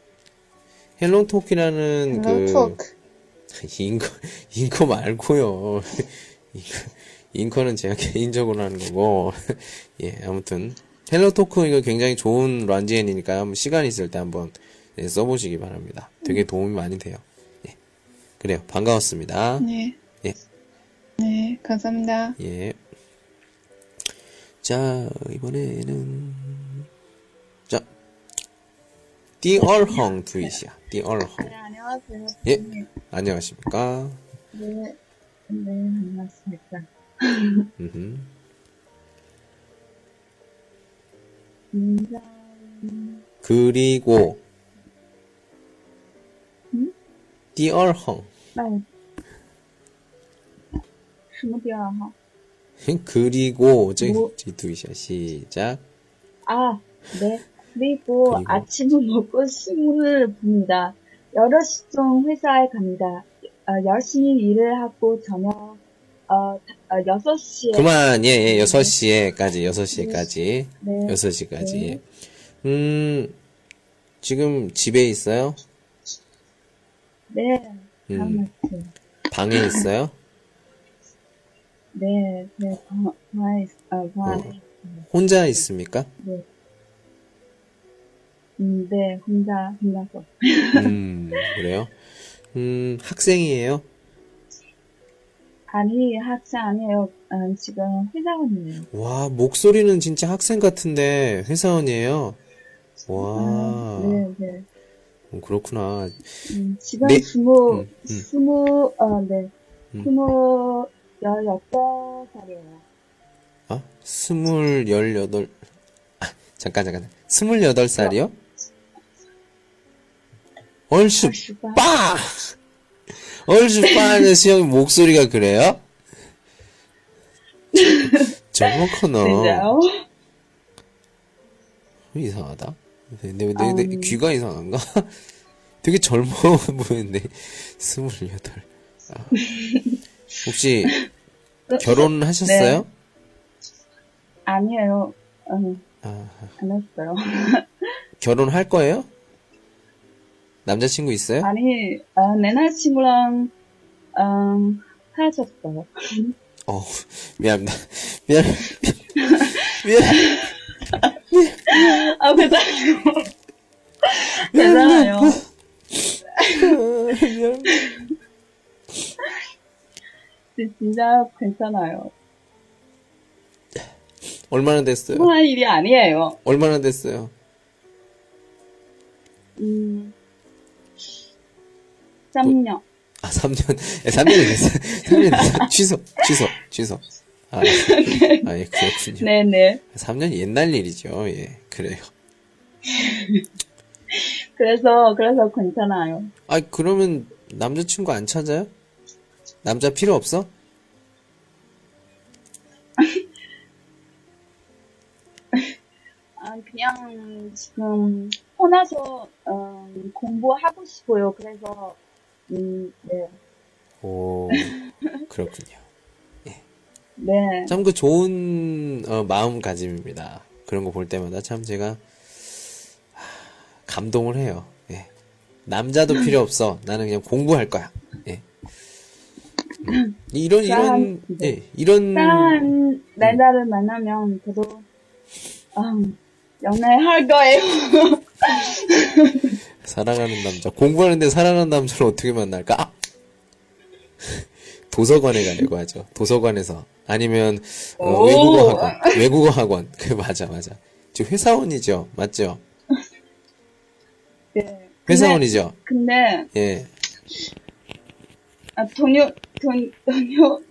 헬로톡이라는 그. 인커, 인커 말고요. 인커, 인커는 제가 개인적으로 하는 거고. 예, 아무튼. 헬로토크 이거 굉장히 좋은 软件이니까 한번 시간 있을 때 한번 예, 써보시기 바랍니다. 되게 도움이 많이 돼요. 예. 그래요. 반가웠습니다. 네. 예. 네, 감사합니다. 예. 자, 이번에는, 자, 띠얼헝 두이시 야. 띠얼헝. 안녕하세요. 예. 안녕하십니까. 네, 네, 반갑습니다. 음흠. 인사, 그리고 음? 띠얼헝 那什么地儿哈？ 그리고 저기 뭐? 두이샤 시작 아, 네. 그리고, 그리고. 아침을 먹고 신문을 봅니다. 8시쯤 회사에 갑니다. 어, 열심히 일을 하고 저녁 어, 어 6시에 그만 예예 여섯 시에까지 여섯 시에까지 네. 여섯 시까지 네. 음 지금 집에 있어요? 네. 음. 방에 있어요? 네, 네, 방, 방에, 있- 어, 방에, 혼자 있습니까? 네. 음, 네, 혼자, 혼자서. 음 그래요? 음 학생이에요? 아니, 학생 아니에요. 음, 지금 회사원이에요. 와 목소리는 진짜 학생 같은데 회사원이에요? 와 아, 네, 네. 음, 그렇구나 음, 지금 네. 스무, 음, 음. 스무, 어, 네. 음. 스무, 열여덟 살이에요. 아, 스물 열여덟, 아, 잠깐, 잠깐. 스물여덟 살이요? 얼쑤, 얼씨구. 빠! 얼슈파하는 형 목소리가 그래요? 커너. 진짜요? 이상하다. 내, 내, 내, 내 음. 귀가 이상한가? 되게 젊어 보이는데, 스물여덟. 아. 혹시, 결혼하셨어요? 아니에요. 음, 아, 안 했어요. 결혼할 거예요? 남자친구 있어요? 아니, 어, 내 남자친구랑, 음, 헤어졌어요. 어, 미안합니다. 미안, 미안, 아, 괜찮아요. 괜찮아요. 미안. 진- 진짜 괜찮아요. 얼마나 됐어요? 통할 일이 아니에요. 얼마나 됐어요? 음, 3년. 아, 3년, 3년이 됐어요. 3년이 됐어요. 취소, 취소, 취소. 아, 아, 예, 그렇군요. 네네. 3년 옛날 일이죠. 예, 그래요. 그래서, 그래서 괜찮아요. 아, 그러면 남자친구 안 찾아요? 남자 필요 없어? 아, 그냥 지금 혼자서, 음, 공부하고 싶어요. 그래서, 음, 네. 오, 그렇군요. 네. 참 그 좋은 어, 마음가짐입니다. 그런 거 볼 때마다 참 제가 하, 감동을 해요. 예. 남자도 필요 없어. 나는 그냥 공부할 거야. 예. 음. 이런 이런 짠. 예, 이런 사랑하는 남자를 만나면 저도, 음, 연애할 거예요. 사랑하는 남자 공부하는데 사랑하는 남자를 어떻게 만날까? 아! 도서관에 가려고 하죠. 도서관에서 아니면 어, 오. 외국어 학원, 외국어 학원. 그 맞아 맞아. 저 회사원이죠, 맞죠? 네. 회사원이죠. 근데, 예. 아, 동료, 동, 동료,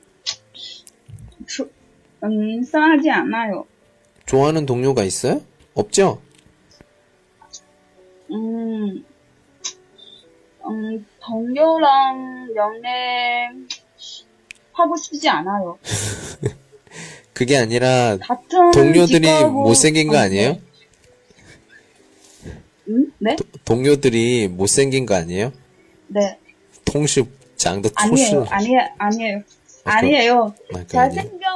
조, 음, 싸하지 않아요. 좋아하는 동료가 있어요? 없죠? 음, 음, 동료랑 연애 하고 싶지 않아요. 그게 아니라 동료들이 직업을- 못생긴 거 어, 아니에요? 네. 음? 네? 동료들이 못생긴 거 아니에요? 네. 통수 장도 아니에요. 아니에요. 아니에요. 아, 아니에요. 아, 아니에요? 잘생겨,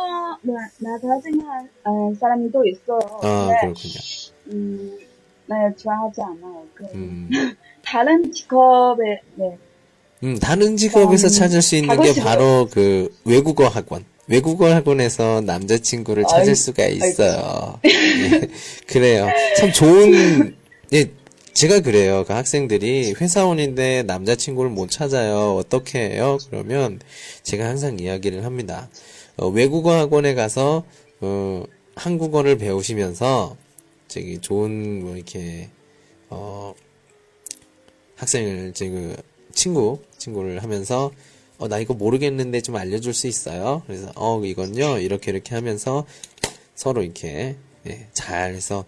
나, 나 잘생긴 어, 사람이 또 있어요. 아, 그렇군요. 음, 네, 좋아하지 않아요. 그, 음, 다른 직업에, 네. 음, 다른 직업에서 음, 찾을 수 있는 게. 바로 그 외국어 학원. 외국어 학원에서 남자친구를 찾을 아이, 수가 있어요. 예, 그래요. 참 좋은, 예, 제가 그래요. 그 학생들이 회사원인데 남자친구를 못 찾아요. 어떻게 해요? 그러면 제가 항상 이야기를 합니다. 어, 외국어 학원에 가서, 어, 한국어를 배우시면서, 저기 좋은, 뭐, 이렇게, 어, 학생을, 지금, 친구, 친구를 하면서, 어, 나 이거 모르겠는데 좀 알려줄 수 있어요? 그래서, 어, 이건요, 이렇게, 이렇게 하면서 서로 이렇게, 예, 잘 해서,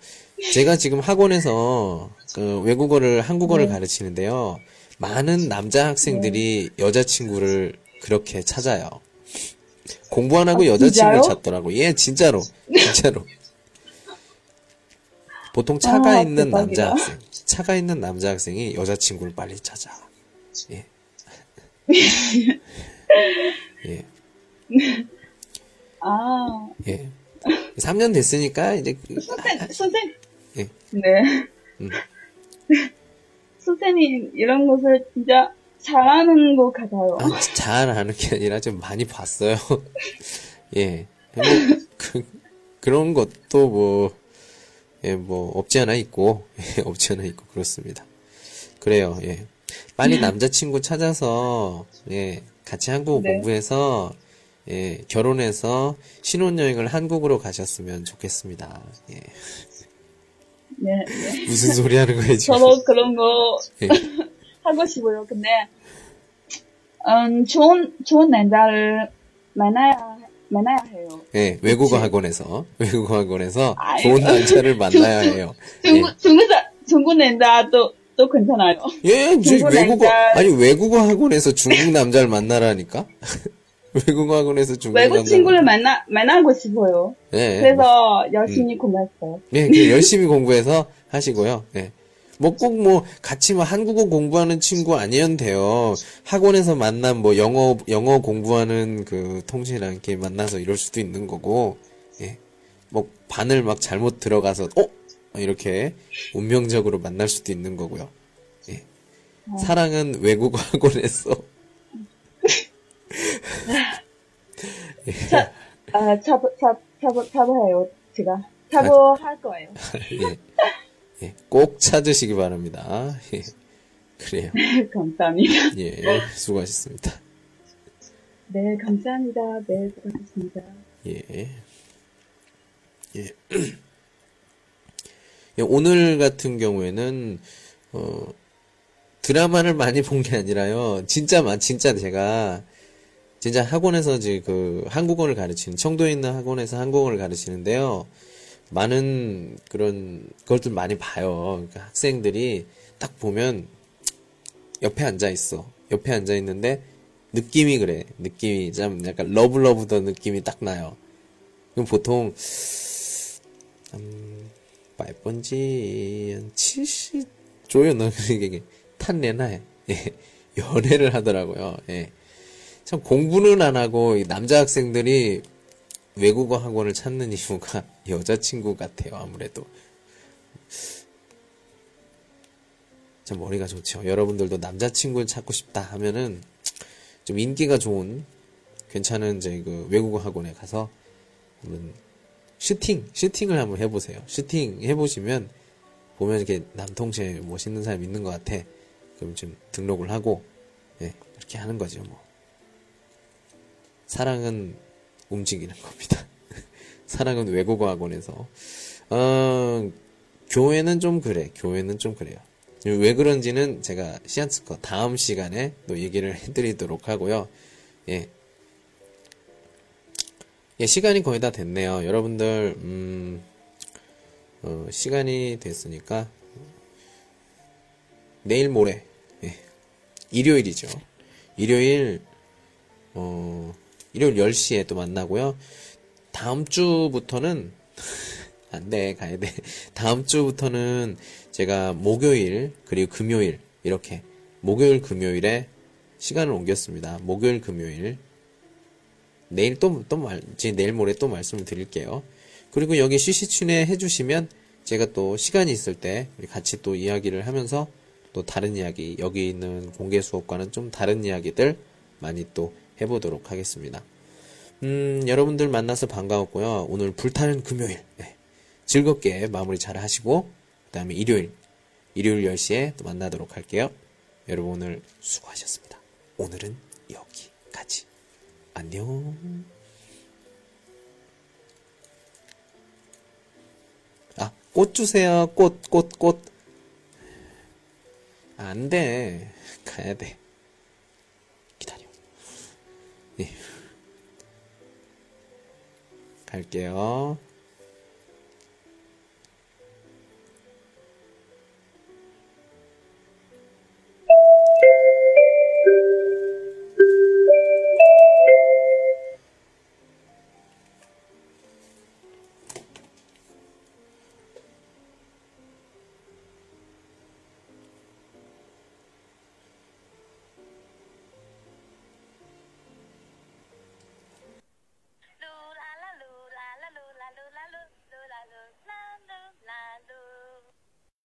제가 지금 학원에서 그 외국어를, 한국어를 가르치는데요. 많은 남자 학생들이 여자 친구를 그렇게 찾아요. 공부 안 하고 아, 여자 친구를 진짜요? 찾더라고. 예, 진짜로. 진짜로. 보통 차가 아, 있는 남자. 학생, 차가 있는 남자 학생이 여자친구를 빨리 찾아. 예. 예, 아, 예. 3년 됐으니까 이제 그- 선생, 선생. 예. 네. 음. 선생님, 이런 것을 진짜 잘하는 것 같아요. 아, 잘 아는 게 아니라 좀 많이 봤어요. 예. 뭐, 그, 그런 것도 뭐, 예, 뭐, 없지 않아 있고, 예, 없지 않아 있고, 그렇습니다. 그래요, 예. 빨리 남자친구 찾아서, 예, 같이 한국어 네. 공부해서, 예, 결혼해서 신혼여행을 한국으로 가셨으면 좋겠습니다. 예. 네, 네. 무슨 소리 하는 거예요, 지금? 저도 그런 거 예. 하고 싶어요. 근데, 음, 좋은, 좋은 남자를 만나야, 만나야 해요. 예, 외국어 그치. 학원에서, 외국어 학원에서 아유. 좋은 남자를 만나야 해요. 예. 중국, 중국, 사- 중국 남자도 또 괜찮아요. 예, 중국 외국어, 남자- 아니, 외국어 학원에서 중국 남자를 만나라니까? 외국어 학원에서 중국 외국 남자를 친구를 만나, 만나고 싶어요. 예, 그래서 열심히 공부했어요. 예, 그 열심히 공부해서 하시고요. 예. 뭐 꼭 뭐 같이 뭐 한국어 공부하는 친구 아니어도 돼요. 학원에서 만난 뭐 영어 영어 공부하는 그 통신이랑 이렇게 만나서 이럴 수도 있는 거고. 예. 뭐 반을 막 잘못 들어가서 어 이렇게 운명적으로 만날 수도 있는 거고요. 예. 사랑은 외국어 학원에서 아, 차보, 차, 차보, 차보 해요, 제가. 차보할 거예요. 예. 예. 꼭 찾으시기 바랍니다. 예. 그래요. 감사합니다. 예. 수고하셨습니다. 네, 감사합니다. 네, 수고하셨습니다. 예. 예. 예, 오늘 같은 경우에는, 어, 드라마를 많이 본 게 아니라요. 진짜, 마- 진짜 제가, 진짜 학원에서 이제 그 한국어를 가르치는, 청도에 있는 학원에서 한국어를 가르치는데요. 많은 그런 것들 많이 봐요. 그러니까 학생들이 딱 보면 옆에 앉아 있어. 옆에 앉아 있는데 느낌이 그래. 느낌이 참 약간 러블러브던 느낌이 딱 나요. 그럼 보통 음, 말번지 한 70, 조연은 이게 탄내나 예, 연애를 하더라고요. 예. 참 공부는 안 하고 남자 학생들이 외국어 학원을 찾는 이유가 여자친구 같아요. 아무래도. 참 머리가 좋죠. 여러분들도 남자친구를 찾고 싶다 하면은 좀 인기가 좋은 괜찮은 이제 그 외국어 학원에 가서 한번 슈팅, 슈팅을 한번 해보세요. 슈팅 해보시면 보면 이렇게 남통체 멋있는 사람 있는 것 같아. 그럼 좀 등록을 하고 예, 이렇게 하는 거죠. 뭐 사랑은 움직이는 겁니다. 사랑은 외국어 학원에서 어, 교회는 좀 그래. 교회는 좀 그래요. 왜 그런지는 제가 시안스커 다음 시간에 또 얘기를 해드리도록 하고요. 예. 예, 시간이 거의 다 됐네요. 여러분들, 음, 어, 시간이 됐으니까, 내일 모레, 예, 일요일이죠. 일요일, 어, 일요일 10시에 또 만나고요. 다음 주부터는, 안 돼, 가야 돼. 다음 주부터는 제가 목요일, 그리고 금요일, 이렇게, 목요일, 금요일에 시간을 옮겼습니다. 목요일, 금요일. 내일 또, 또 말, 제 내일 모레 또 말씀을 드릴게요. 그리고 여기 CC춘에 해주시면 제가 또 시간이 있을 때 같이 또 이야기를 하면서 또 다른 이야기, 여기 있는 공개 수업과는 좀 다른 이야기들 많이 또 해보도록 하겠습니다. 음, 여러분들 만나서 반가웠고요. 오늘 불타는 금요일. 네. 즐겁게 마무리 잘 하시고, 그 다음에 일요일, 일요일 10시에 또 만나도록 할게요. 여러분 오늘 수고하셨습니다. 오늘은 여기까지. 안녕. 아, 꽃 주세요. 꽃, 꽃, 꽃. 안 돼. 가야 돼. 네. 갈게요.